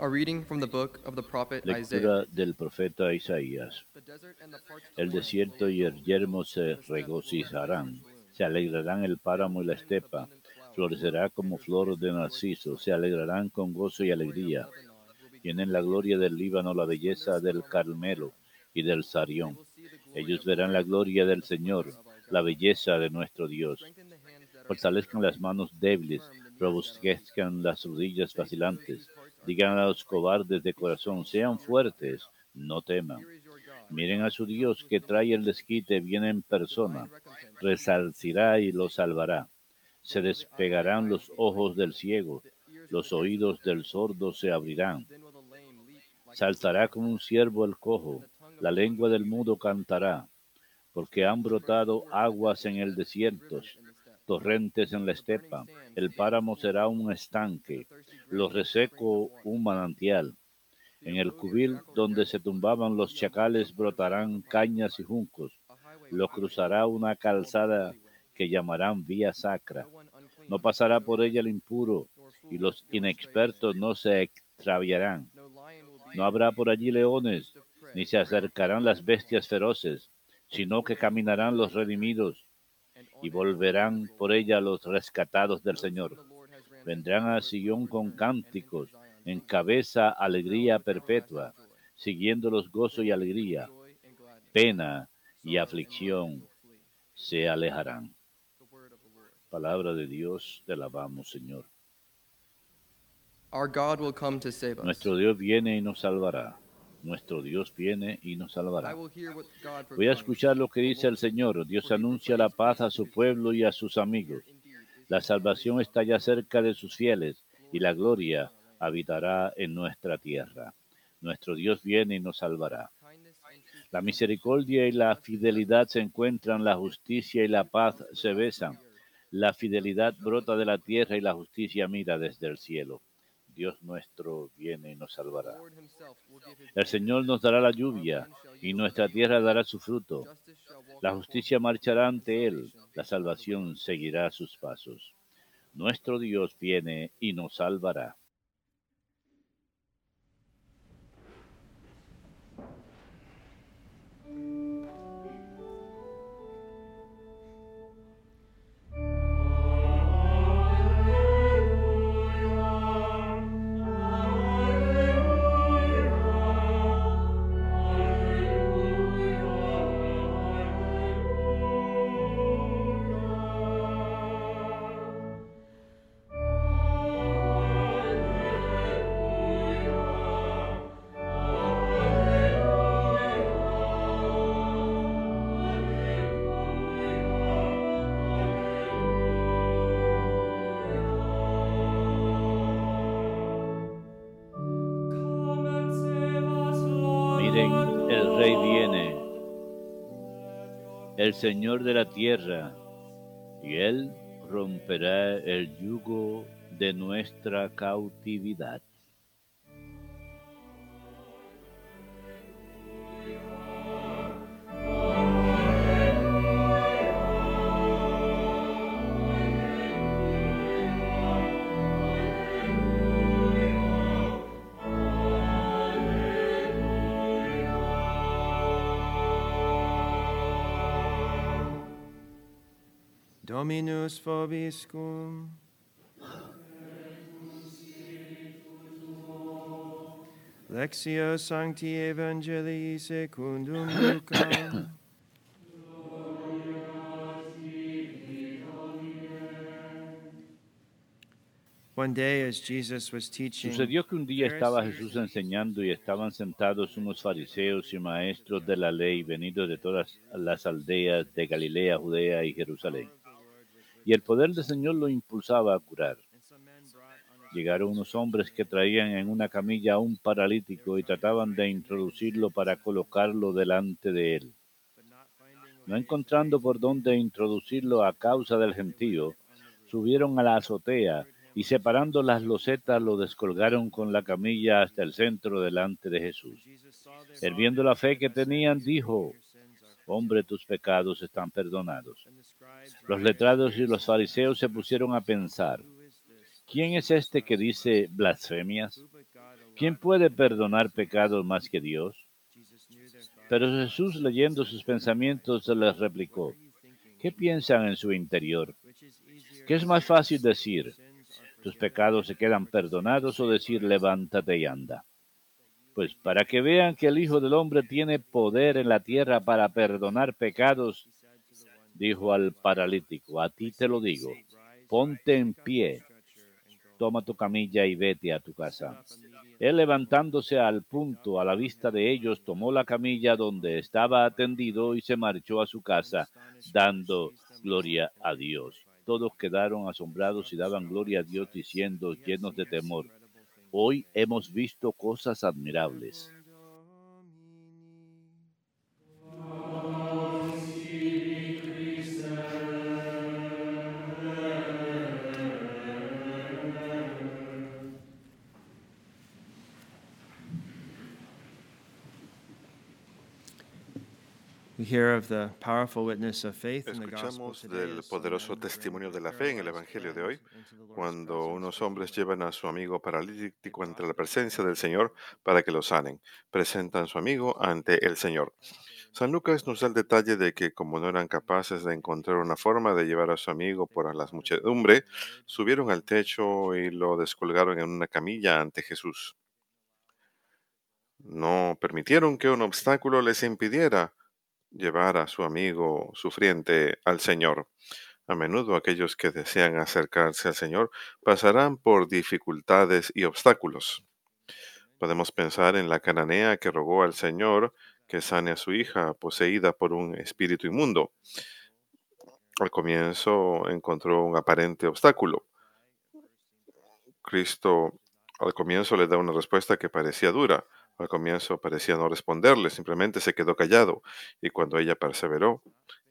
A reading from the book of the prophet Isaiah. Del profeta Isaías. El desierto y el yermo se regocijarán, se alegrarán el páramo y la estepa, florecerá como flor de narciso, se alegrarán con gozo y alegría. Tienen la gloria del Líbano, la belleza del Carmelo y del Sarión. Ellos verán la gloria del Señor, la belleza de nuestro Dios. Fortalezcan las manos débiles, robustezcan las rodillas vacilantes. Digan a los cobardes de corazón, sean fuertes, no teman. Miren a su Dios que trae el desquite, viene en persona, resarcirá y lo salvará. Se despegarán los ojos del ciego, los oídos del sordo se abrirán. Saltará como un ciervo el cojo, la lengua del mudo cantará, porque han brotado aguas en el desierto, torrentes en la estepa, el páramo será un estanque, lo reseco un manantial. En el cubil donde se tumbaban los chacales brotarán cañas y juncos, lo cruzará una calzada que llamarán vía sacra. No pasará por ella el impuro, y los inexpertos no se extraviarán. No habrá por allí leones, ni se acercarán las bestias feroces, sino que caminarán los redimidos y volverán por ella los rescatados del Señor. Vendrán a Sion con cánticos, en cabeza alegría perpetua, siguiéndolos gozo y alegría, pena y aflicción se alejarán. Palabra de Dios, te alabamos, Señor. Nuestro Dios viene y nos salvará. Nuestro Dios viene y nos salvará. Voy a escuchar lo que dice el Señor. Dios anuncia la paz a su pueblo y a sus amigos. La salvación está ya cerca de sus fieles y la gloria habitará en nuestra tierra. Nuestro Dios viene y nos salvará. La misericordia y la fidelidad se encuentran, la justicia y la paz se besan. La fidelidad brota de la tierra y la justicia mira desde el cielo. Dios nuestro viene y nos salvará. El Señor nos dará la lluvia y nuestra tierra dará su fruto. La justicia marchará ante él, la salvación seguirá sus pasos. Nuestro Dios viene y nos salvará. El Señor de la tierra, y Él romperá el yugo de nuestra cautividad. Dominus vobiscum. Lectio Sancti Evangelii secundum Lucam. One day as Jesus was teaching, Sucedió que un día estaba Jesús enseñando y estaban sentados unos fariseos y maestros de la ley venidos de todas las aldeas de Galilea, Judea y Jerusalén. Y el poder del Señor lo impulsaba a curar. Llegaron unos hombres que traían en una camilla a un paralítico y trataban de introducirlo para colocarlo delante de él. No encontrando por dónde introducirlo a causa del gentío, subieron a la azotea y separando las losetas lo descolgaron con la camilla hasta el centro delante de Jesús. Jesus saw their Él viendo la fe que tenían, dijo, Hombre, tus pecados están perdonados. Los letrados y los fariseos se pusieron a pensar? ¿quién es este que dice blasfemias? ¿Quién puede perdonar pecados más que Dios? Pero Jesús, leyendo sus pensamientos, les replicó, ¿qué piensan en su interior? ¿Qué es más fácil decir? ¿Tus pecados se quedan perdonados o decir levántate y anda? Pues para que vean que el Hijo del Hombre tiene poder en la tierra para perdonar pecados, dijo al paralítico, a ti te lo digo, ponte en pie, toma tu camilla y vete a tu casa. Él levantándose al punto a la vista de ellos, tomó la camilla donde estaba atendido y se marchó a su casa, dando gloria a Dios. Todos quedaron asombrados y daban gloria a Dios diciendo, llenos de temor, hoy hemos visto cosas admirables. Escuchamos del poderoso testimonio de la fe en el Evangelio de hoy, cuando unos hombres llevan a su amigo paralítico ante la presencia del Señor para que lo sanen. Presentan a su amigo ante el Señor. San Lucas nos da el detalle de que como no eran capaces de encontrar una forma de llevar a su amigo por la muchedumbre, subieron al techo y lo descolgaron en una camilla ante Jesús. No permitieron que un obstáculo les impidiera llevar a su amigo sufriente al Señor. A menudo aquellos que desean acercarse al Señor pasarán por dificultades y obstáculos. Podemos pensar en la cananea que rogó al Señor que sane a su hija poseída por un espíritu inmundo. Al comienzo encontró un aparente obstáculo. Cristo al comienzo le da una respuesta que parecía dura. Al comienzo parecía no responderle, simplemente se quedó callado. Y cuando ella perseveró,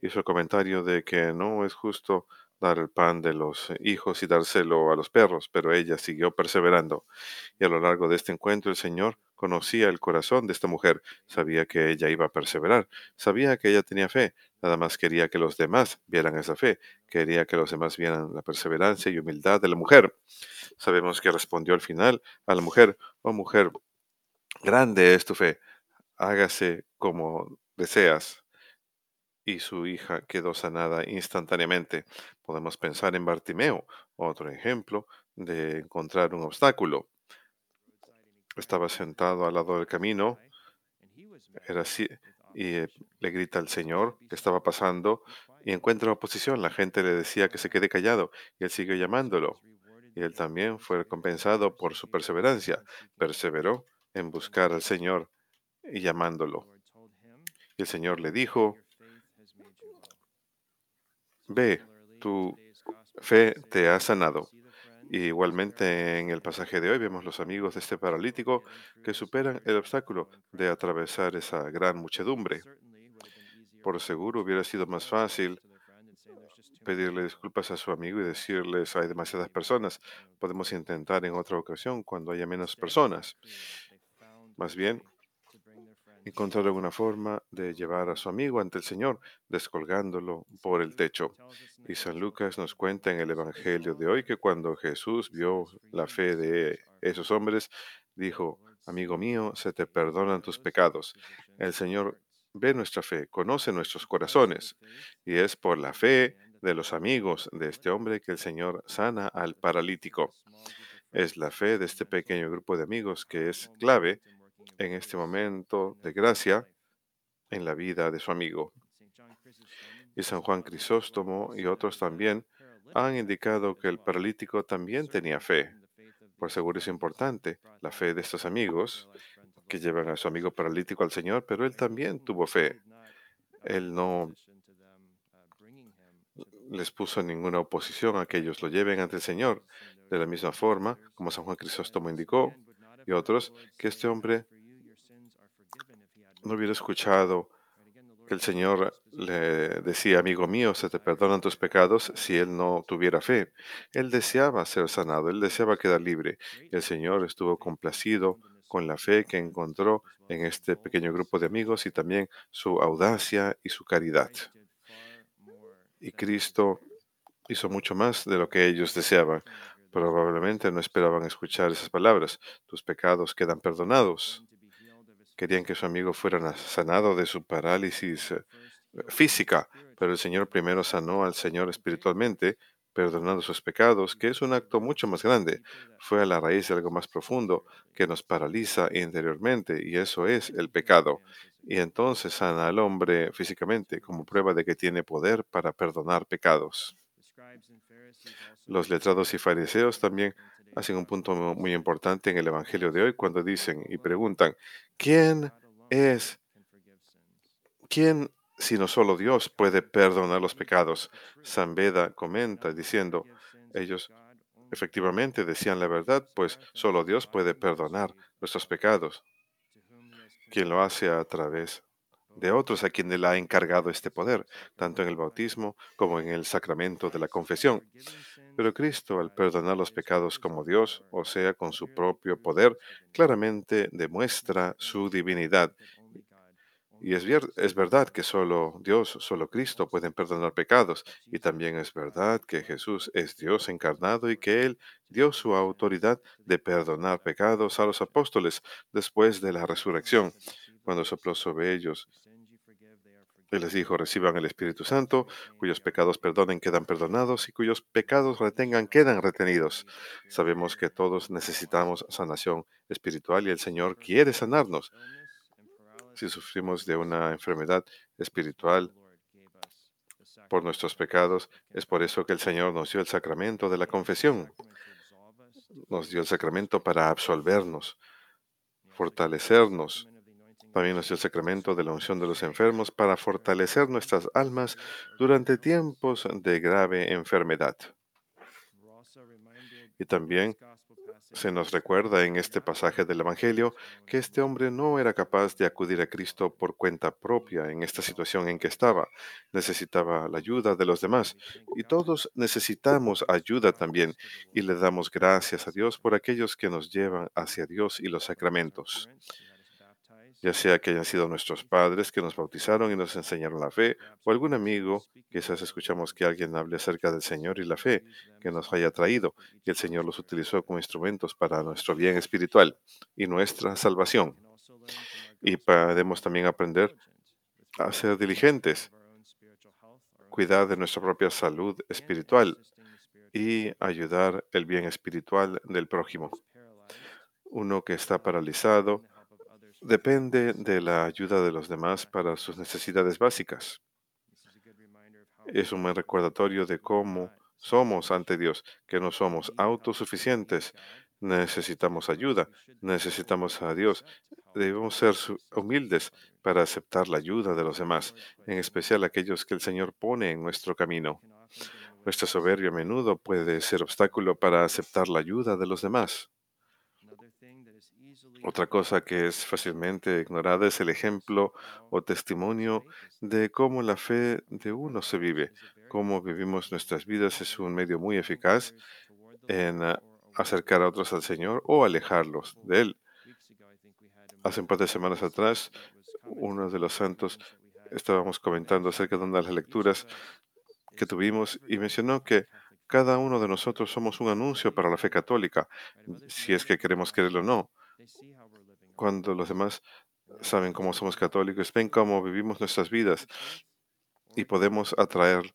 hizo el comentario de que no es justo dar el pan de los hijos y dárselo a los perros, pero ella siguió perseverando. Y a lo largo de este encuentro el Señor conocía el corazón de esta mujer, sabía que ella iba a perseverar, sabía que ella tenía fe, nada más quería que los demás vieran esa fe, quería que los demás vieran la perseverancia y humildad de la mujer. Sabemos que respondió al final a la mujer, oh mujer, grande es tu fe, hágase como deseas. Y su hija quedó sanada instantáneamente. Podemos pensar en Bartimeo, otro ejemplo de encontrar un obstáculo. Estaba sentado al lado del camino, era así, y eh, le grita al Señor que estaba pasando y encuentra oposición. La gente le decía que se quede callado y él siguió llamándolo. Y él también fue recompensado por su perseverancia. Perseveró en buscar al Señor y llamándolo. Y el Señor le dijo, ve, tu fe te ha sanado. Y igualmente en el pasaje de hoy vemos los amigos de este paralítico que superan el obstáculo de atravesar esa gran muchedumbre. Por seguro hubiera sido más fácil pedirle disculpas a su amigo y decirles hay demasiadas personas. Podemos intentar en otra ocasión cuando haya menos personas. Más bien, encontraron una forma de llevar a su amigo ante el Señor, descolgándolo por el techo. Y San Lucas nos cuenta en el Evangelio de hoy que cuando Jesús vio la fe de esos hombres, dijo, amigo mío, se te perdonan tus pecados. El Señor ve nuestra fe, conoce nuestros corazones, y es por la fe de los amigos de este hombre que el Señor sana al paralítico. Es la fe de este pequeño grupo de amigos que es clave en este momento de gracia en la vida de su amigo. Y San Juan Crisóstomo y otros también han indicado que el paralítico también tenía fe. Por seguro es importante la fe de estos amigos que llevan a su amigo paralítico al Señor, pero él también tuvo fe. Él no les puso ninguna oposición a que ellos lo lleven ante el Señor. De la misma forma, como San Juan Crisóstomo indicó, y otros, que este hombre no hubiera escuchado que el Señor le decía, amigo mío, se te perdonan tus pecados si él no tuviera fe. Él deseaba ser sanado, él deseaba quedar libre. El Señor estuvo complacido con la fe que encontró en este pequeño grupo de amigos y también su audacia y su caridad. Y Cristo hizo mucho más de lo que ellos deseaban. Probablemente no esperaban escuchar esas palabras. Tus pecados quedan perdonados. Querían que su amigo fuera sanado de su parálisis eh, física, pero el Señor primero sanó al Señor espiritualmente, perdonando sus pecados, que es un acto mucho más grande. Fue a la raíz de algo más profundo que nos paraliza interiormente, y eso es el pecado. Y entonces sana al hombre físicamente como prueba de que tiene poder para perdonar pecados. Los letrados y fariseos también hacen un punto muy importante en el Evangelio de hoy cuando dicen y preguntan, ¿quién es, quién sino solo Dios puede perdonar los pecados? San Beda comenta diciendo, ellos efectivamente decían la verdad, pues solo Dios puede perdonar nuestros pecados, quien lo hace a través de otros a quien él ha encargado este poder, tanto en el bautismo como en el sacramento de la confesión. Pero Cristo, al perdonar los pecados como Dios, o sea, con su propio poder, claramente demuestra su divinidad. Y es, es verdad que solo Dios, solo Cristo pueden perdonar pecados. Y también es verdad que Jesús es Dios encarnado y que Él dio su autoridad de perdonar pecados a los apóstoles después de la resurrección, cuando sopló sobre ellos él les dijo, reciban el Espíritu Santo, cuyos pecados perdonen quedan perdonados y cuyos pecados retengan quedan retenidos. Sabemos que todos necesitamos sanación espiritual y el Señor quiere sanarnos. Si sufrimos de una enfermedad espiritual por nuestros pecados, es por eso que el Señor nos dio el sacramento de la confesión. Nos dio el sacramento para absolvernos, fortalecernos también nos dio el sacramento de la unción de los enfermos para fortalecer nuestras almas durante tiempos de grave enfermedad. Y también se nos recuerda en este pasaje del Evangelio que este hombre no era capaz de acudir a Cristo por cuenta propia en esta situación en que estaba. Necesitaba la ayuda de los demás. Y todos necesitamos ayuda también. Y le damos gracias a Dios por aquellos que nos llevan hacia Dios y los sacramentos ya sea que hayan sido nuestros padres que nos bautizaron y nos enseñaron la fe, o algún amigo, quizás escuchamos que alguien hable acerca del Señor y la fe que nos haya traído, y el Señor los utilizó como instrumentos para nuestro bien espiritual y nuestra salvación. Y podemos también aprender a ser diligentes, cuidar de nuestra propia salud espiritual y ayudar el bien espiritual del prójimo. Uno que está paralizado, depende de la ayuda de los demás para sus necesidades básicas. Es un buen recordatorio de cómo somos ante Dios, que no somos autosuficientes, necesitamos ayuda, necesitamos a Dios. Debemos ser humildes para aceptar la ayuda de los demás, en especial aquellos que el Señor pone en nuestro camino. Nuestra soberbia a menudo puede ser obstáculo para aceptar la ayuda de los demás. Otra cosa que es fácilmente ignorada es el ejemplo o testimonio de cómo la fe de uno se vive. Cómo vivimos nuestras vidas es un medio muy eficaz en ah, acercar a otros al Señor o alejarlos de Él. Hace un par de semanas atrás, uno de los santos estábamos comentando acerca de una de las lecturas que tuvimos y mencionó que cada uno de nosotros somos un anuncio para la fe católica, si es que queremos creerlo o no cuando los demás saben cómo somos católicos, ven cómo vivimos nuestras vidas y podemos atraer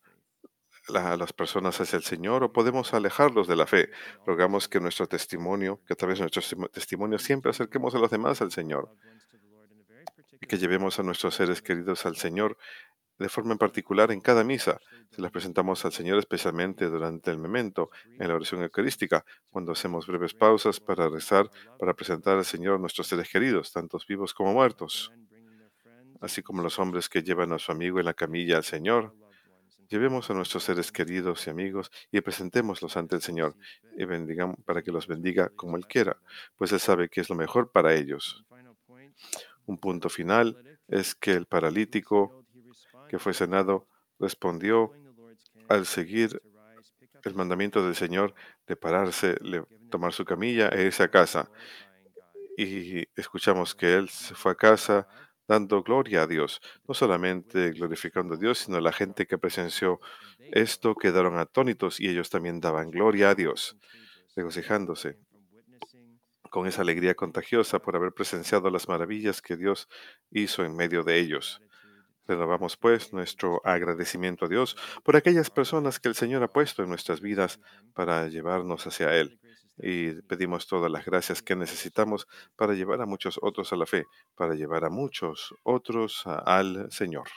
a las personas hacia el Señor o podemos alejarlos de la fe. Rogamos que nuestro testimonio, que a través de nuestro testimonio siempre acerquemos a los demás al Señor y que llevemos a nuestros seres queridos al Señor de forma en particular en cada misa. Se las presentamos al Señor especialmente durante el memento, en la oración eucarística, cuando hacemos breves pausas para rezar, para presentar al Señor nuestros seres queridos, tantos vivos como muertos. Así como los hombres que llevan a su amigo en la camilla al Señor, llevemos a nuestros seres queridos y amigos y presentémoslos ante el Señor y bendigamos para que los bendiga como Él quiera, pues Él sabe que es lo mejor para ellos. Un punto final es que el paralítico que fue senado, respondió al seguir el mandamiento del Señor de pararse, tomar su camilla e irse a casa. Y escuchamos que él se fue a casa dando gloria a Dios, no solamente glorificando a Dios, sino la gente que presenció esto quedaron atónitos y ellos también daban gloria a Dios. regocijándose con esa alegría contagiosa por haber presenciado las maravillas que Dios hizo en medio de ellos. Renovamos pues nuestro agradecimiento a Dios por aquellas personas que el Señor ha puesto en nuestras vidas para llevarnos hacia Él. Y pedimos todas las gracias que necesitamos para llevar a muchos otros a la fe, para llevar a muchos otros al Señor.